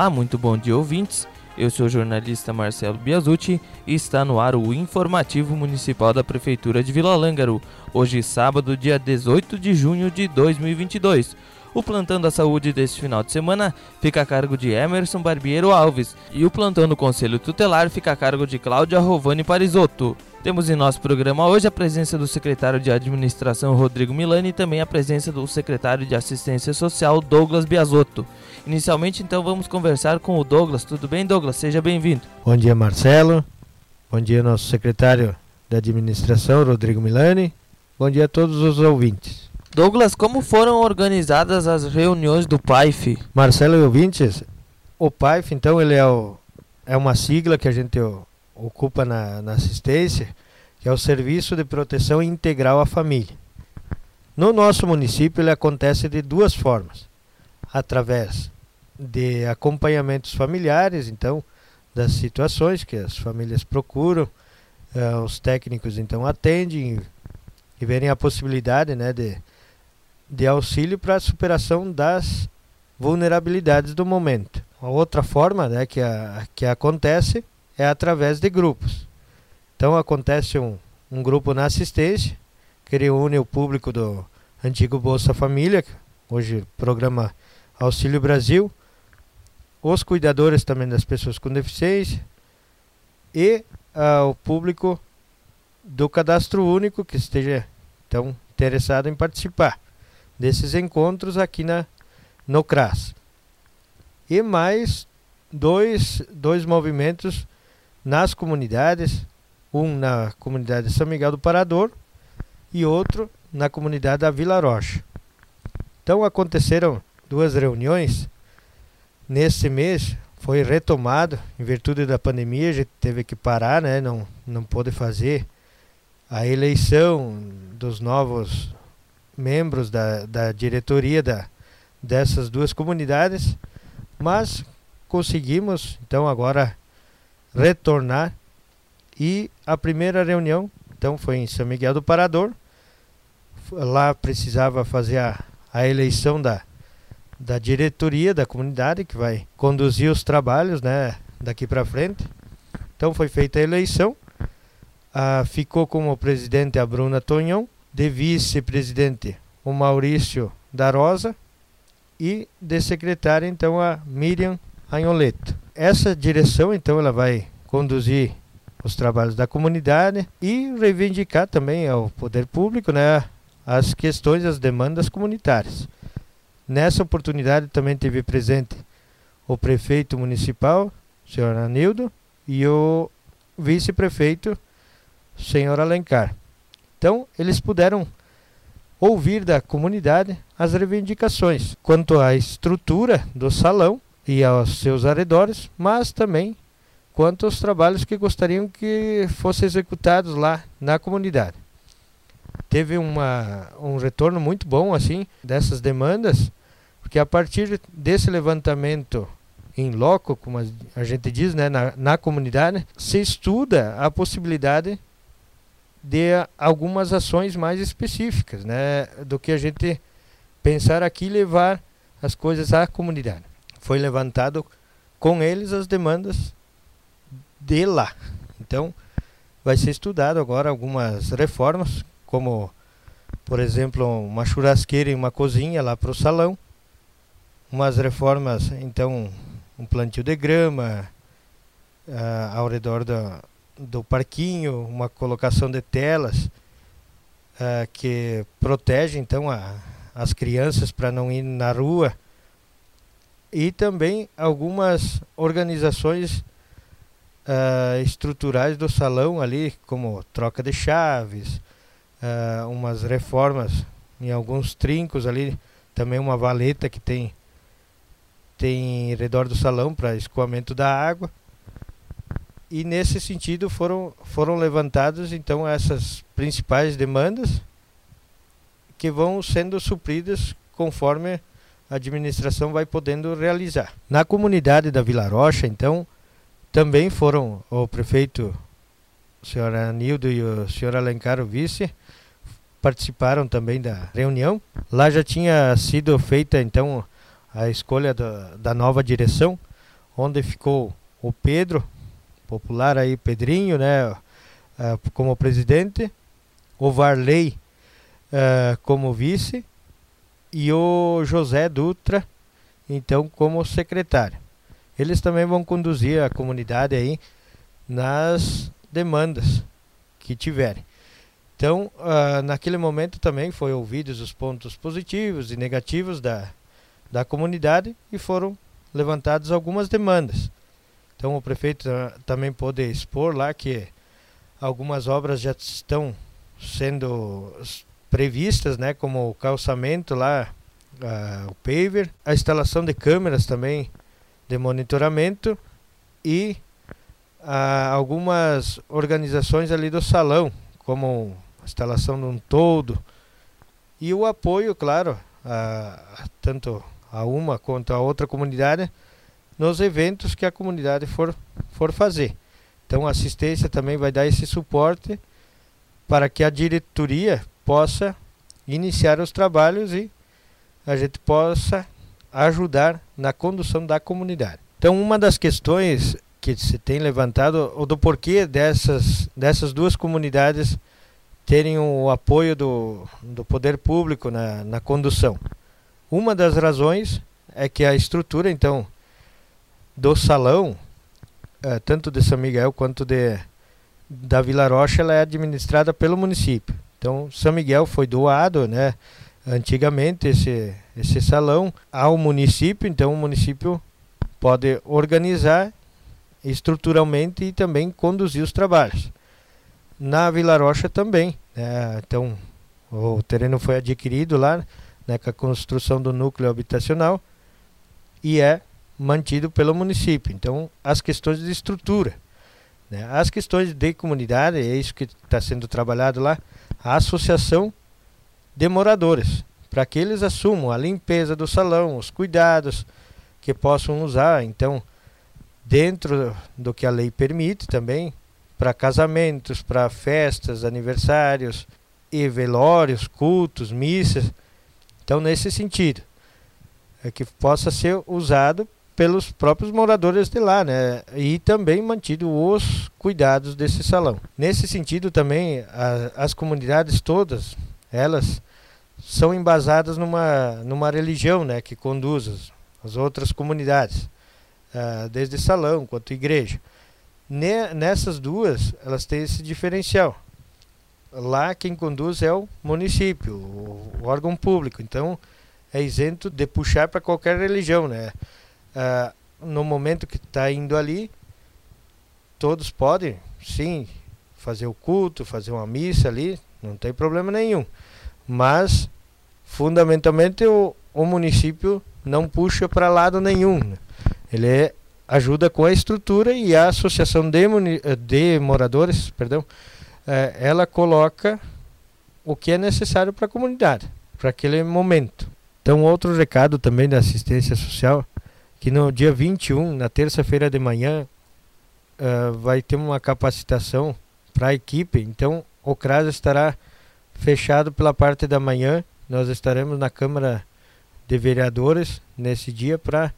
Olá, muito bom dia, ouvintes. Eu sou o jornalista Marcelo Biasucci e está no ar o Informativo Municipal da Prefeitura de Vila Lângaro, hoje sábado, dia 18 de junho de 2022. O plantão da saúde deste final de semana fica a cargo de Emerson Barbiero Alves e o plantão do Conselho Tutelar fica a cargo de Cláudia Rovani Parisotto. Temos em nosso programa hoje a presença do secretário de Administração Rodrigo Milani e também a presença do secretário de Assistência Social Douglas Biasotto. Inicialmente, então, vamos conversar com o Douglas. Tudo bem, Douglas? Seja bem-vindo. Bom dia, Marcelo. Bom dia, nosso secretário de Administração, Rodrigo Milani. Bom dia a todos os ouvintes. Douglas, como foram organizadas as reuniões do PAIF? Marcelo e ouvintes, o PAIF, então, ele é, o, é uma sigla que a gente ocupa na, na assistência, que é o Serviço de Proteção Integral à Família. No nosso município, ele acontece de duas formas através de acompanhamentos familiares, então, das situações que as famílias procuram, uh, os técnicos então atendem e verem a possibilidade né, de, de auxílio para a superação das vulnerabilidades do momento. A outra forma né, que, a, que acontece é através de grupos. Então acontece um, um grupo na assistência, que reúne o público do antigo Bolsa Família, hoje programa Auxílio Brasil, os cuidadores também das pessoas com deficiência e uh, o público do cadastro único que esteja então interessado em participar desses encontros aqui na no CRAS. E mais dois, dois movimentos nas comunidades, um na comunidade de São Miguel do Parador e outro na comunidade da Vila Rocha. Então aconteceram duas reuniões. Nesse mês foi retomado, em virtude da pandemia, a gente teve que parar, né? não, não pôde fazer a eleição dos novos membros da, da diretoria da, dessas duas comunidades, mas conseguimos então agora retornar e a primeira reunião então foi em São Miguel do Parador. Lá precisava fazer a, a eleição da, da diretoria da comunidade que vai conduzir os trabalhos, né, daqui para frente. Então foi feita a eleição. Ah, ficou como presidente a Bruna Tonhão, de vice-presidente o Maurício da Rosa e de secretária então a Miriam Anholeto. Essa direção então ela vai conduzir os trabalhos da comunidade e reivindicar também ao poder público, né, as questões, as demandas comunitárias. Nessa oportunidade também teve presente o prefeito municipal, senhor Anildo, e o vice-prefeito, senhor Alencar. Então, eles puderam ouvir da comunidade as reivindicações quanto à estrutura do salão e aos seus arredores, mas também quanto aos trabalhos que gostariam que fossem executados lá na comunidade. Teve uma, um retorno muito bom assim dessas demandas porque a partir desse levantamento em loco, como a gente diz, né, na, na comunidade, se estuda a possibilidade de algumas ações mais específicas, né, do que a gente pensar aqui levar as coisas à comunidade. Foi levantado com eles as demandas de lá. Então, vai ser estudado agora algumas reformas, como, por exemplo, uma churrasqueira e uma cozinha lá para o salão, umas reformas, então, um plantio de grama uh, ao redor do, do parquinho, uma colocação de telas uh, que protege, então, a, as crianças para não ir na rua. E também algumas organizações uh, estruturais do salão ali, como troca de chaves, umas reformas em alguns trincos ali, também uma valeta que tem tem redor do salão para escoamento da água. E nesse sentido foram, foram levantadas então essas principais demandas que vão sendo supridas conforme a administração vai podendo realizar. Na comunidade da Vila Rocha, então, também foram o prefeito, o senhor Anildo e o senhor Alencar, o vice, participaram também da reunião. Lá já tinha sido feita então a escolha da, da nova direção. onde ficou o Pedro, popular aí Pedrinho, né, como presidente, o Varley como vice e o José Dutra, então, como secretário. Eles também vão conduzir a comunidade aí nas demandas que tiverem. Então, uh, naquele momento também foi ouvidos os pontos positivos e negativos da, da comunidade e foram levantadas algumas demandas. Então, o prefeito também pôde expor lá que algumas obras já estão sendo previstas, né, como o calçamento lá, o paver, a instalação de câmeras também de monitoramento e algumas organizações ali do salão, como a instalação de um todo e o apoio, claro, a, tanto a uma quanto a outra comunidade nos eventos que a comunidade for, for fazer. Então a assistência também vai dar esse suporte para que a diretoria possa iniciar os trabalhos e a gente possa ajudar na condução da comunidade. Então uma das questões que se tem levantado o do porquê dessas, dessas duas comunidades terem o apoio do, do poder público na, na condução. Uma das razões é que a estrutura, então, do salão, é, tanto de São Miguel quanto de, da Vila Rocha, ela é administrada pelo município. Então, São Miguel foi doado, né, antigamente, esse, esse salão ao município, então o município pode organizar estruturalmente e também conduzir os trabalhos. Na Vila Rocha também. Né? Então, o terreno foi adquirido lá né, com a construção do núcleo habitacional e é mantido pelo município. Então, as questões de estrutura. Né? As questões de comunidade, é isso que está sendo trabalhado lá, a associação de moradores, para que eles assumam a limpeza do salão, os cuidados que possam usar. Então, dentro do que a lei permite também, para casamentos, para festas, aniversários e velórios, cultos, missas. Então, nesse sentido, é que possa ser usado pelos próprios moradores de lá, né? E também mantido os cuidados desse salão. Nesse sentido também a, as comunidades todas, elas são embasadas numa numa religião, né, que conduz as, as outras comunidades, uh, desde salão quanto igreja nessas duas, elas têm esse diferencial. Lá quem conduz é o município, o, órgão público. Então é isento de puxar para qualquer religião, né? Ah, no momento que está indo ali, todos podem, sim, fazer o culto, fazer uma missa ali, não tem problema nenhum. Mas, fundamentalmente, o, o município não puxa para lado nenhum. Né? Ele é ajuda com a estrutura e a associação de, de moradores, perdão, é, ela coloca o que é necessário para a comunidade, para aquele momento. Então, outro recado também da assistência social, que no dia 21, na terça-feira de manhã, uh, vai ter uma capacitação para a equipe. Então, o CRAS estará fechado pela parte da manhã. Nós estaremos na Câmara de Vereadores nesse dia para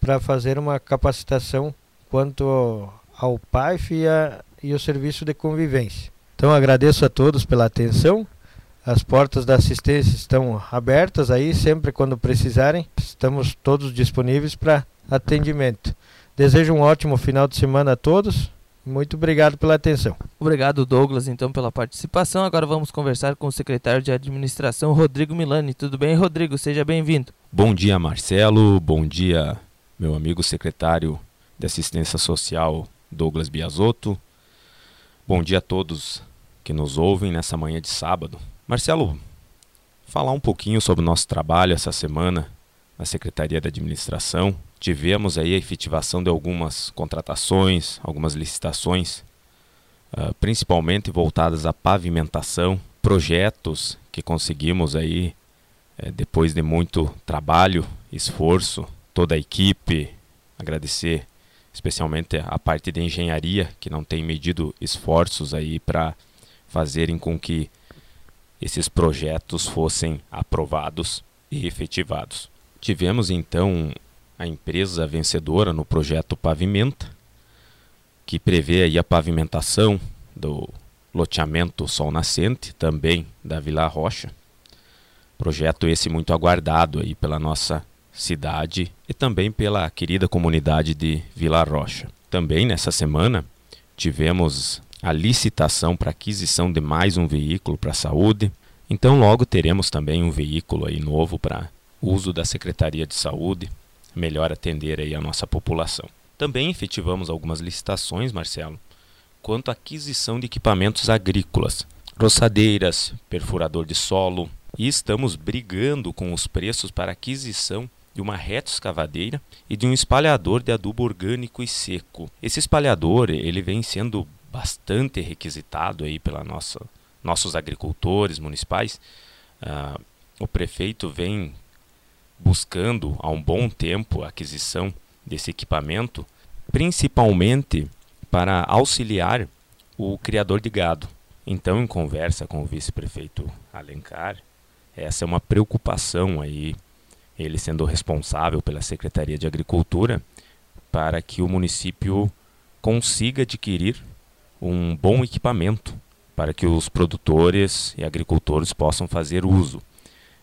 para fazer uma capacitação quanto ao PAIF e, a, e o serviço de convivência. Então agradeço a todos pela atenção. As portas da assistência estão abertas aí, sempre quando precisarem. Estamos todos disponíveis para atendimento. Desejo um ótimo final de semana a todos. Muito obrigado pela atenção. Obrigado, Douglas, então, pela participação. Agora vamos conversar com o secretário de administração, Rodrigo Milani. Tudo bem, Rodrigo? Seja bem-vindo. Bom dia, Marcelo. Bom dia, meu amigo secretário de Assistência Social Douglas Biasotto. Bom dia a todos que nos ouvem nessa manhã de sábado. Marcelo, falar um pouquinho sobre o nosso trabalho essa semana na Secretaria da Administração. Tivemos aí a efetivação de algumas contratações, algumas licitações, uh, principalmente voltadas à pavimentação, projetos que conseguimos aí, uh, depois de muito trabalho, esforço, toda a equipe, agradecer especialmente a parte de engenharia que não tem medido esforços aí para fazerem com que esses projetos fossem aprovados e efetivados. Tivemos então a empresa vencedora no projeto Pavimenta, que prevê aí a pavimentação do loteamento Sol Nascente, também da Vila Rocha. Projeto esse muito aguardado aí pela nossa cidade e também pela querida comunidade de Vila Rocha. Também nessa semana tivemos a licitação para aquisição de mais um veículo para a saúde. Então logo teremos também um veículo aí novo para uso da Secretaria de Saúde, melhor atender aí a nossa população. Também efetivamos algumas licitações, Marcelo, quanto à aquisição de equipamentos agrícolas, roçadeiras, perfurador de solo, e estamos brigando com os preços para aquisição de uma reta escavadeira e de um espalhador de adubo orgânico e seco. Esse espalhador ele vem sendo bastante requisitado aí pela nossa nossos agricultores municipais. Uh, o prefeito vem buscando há um bom tempo a aquisição desse equipamento, principalmente para auxiliar o criador de gado. Então, em conversa com o vice-prefeito Alencar, essa é uma preocupação aí, ele sendo responsável pela Secretaria de Agricultura, para que o município consiga adquirir um bom equipamento para que os produtores e agricultores possam fazer uso.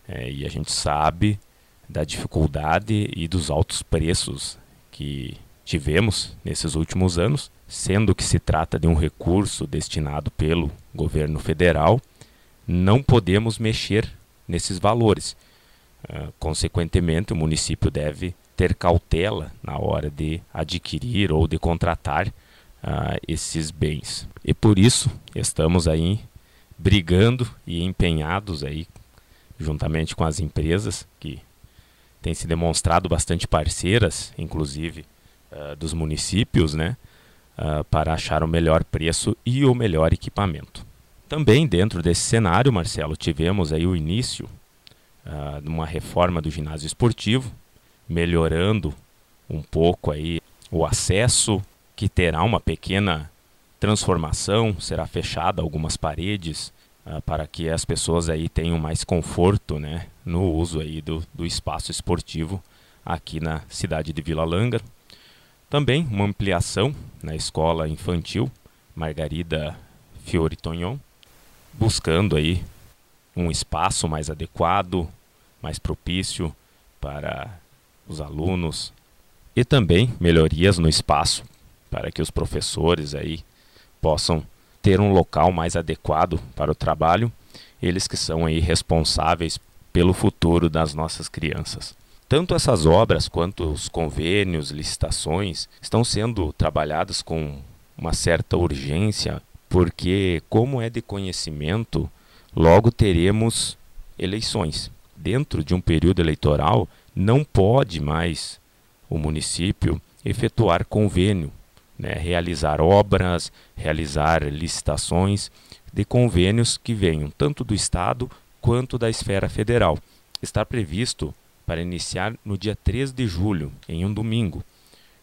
É, e a gente sabe da dificuldade e dos altos preços que tivemos nesses últimos anos, sendo que se trata de um recurso destinado pelo governo federal, não podemos mexer nesses valores. Uh, consequentemente, o município deve ter cautela na hora de adquirir ou de contratar uh, esses bens. E por isso estamos aí brigando e empenhados aí juntamente com as empresas que têm se demonstrado bastante parceiras, inclusive uh, dos municípios, né, para achar o melhor preço e o melhor equipamento. Também dentro desse cenário, Marcelo, tivemos aí o início uh, de uma reforma do ginásio esportivo, melhorando um pouco aí o acesso, que terá uma pequena transformação, será fechada algumas paredes uh, para que as pessoas aí tenham mais conforto, né, no uso aí do, do espaço esportivo aqui na cidade de Vila Lângaro. Também uma ampliação na escola infantil Margarida Fiori Tonhon, buscando aí um espaço mais adequado, mais propício para os alunos e também melhorias no espaço para que os professores aí possam ter um local mais adequado para o trabalho, eles que são aí responsáveis pelo futuro das nossas crianças. Tanto essas obras quanto os convênios, licitações estão sendo trabalhadas com uma certa urgência, porque como é de conhecimento, logo teremos eleições. Dentro de um período eleitoral, não pode mais o município efetuar convênio né, realizar obras, realizar licitações de convênios que venham tanto do Estado quanto da esfera federal. Está previsto para iniciar no dia 3 de julho, em um domingo.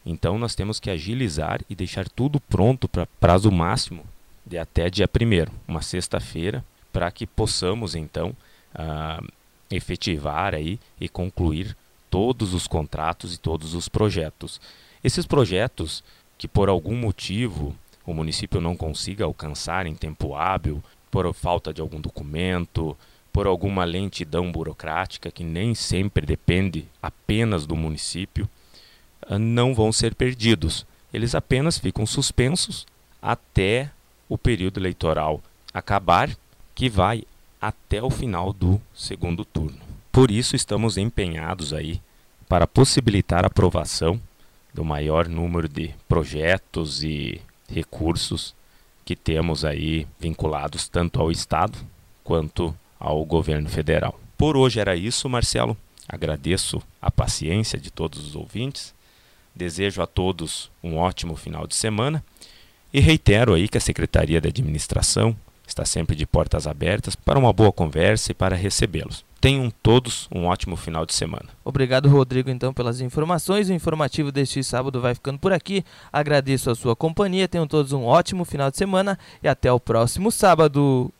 Então nós temos que agilizar e deixar tudo pronto para prazo máximo de até dia 1 uma sexta-feira, para que possamos então uh, efetivar aí e concluir todos os contratos e todos os projetos. Esses projetos que por algum motivo o município não consiga alcançar em tempo hábil, por falta de algum documento, por alguma lentidão burocrática que nem sempre depende apenas do município, ah, não vão ser perdidos. Eles apenas ficam suspensos até o período eleitoral acabar, que vai até o final do segundo turno. Por isso estamos empenhados aí para possibilitar a aprovação do maior número de projetos e recursos que temos aí vinculados tanto ao Estado quanto ao governo federal. Por hoje era isso, Marcelo. Agradeço a paciência de todos os ouvintes. Desejo a todos um ótimo final de semana e reitero aí que a Secretaria de Administração está sempre de portas abertas para uma boa conversa e para recebê-los. Tenham todos um ótimo final de semana. Obrigado, Rodrigo, então, pelas informações. O informativo deste sábado vai ficando por aqui. Agradeço a sua companhia. Tenham todos um ótimo final de semana e até o próximo sábado.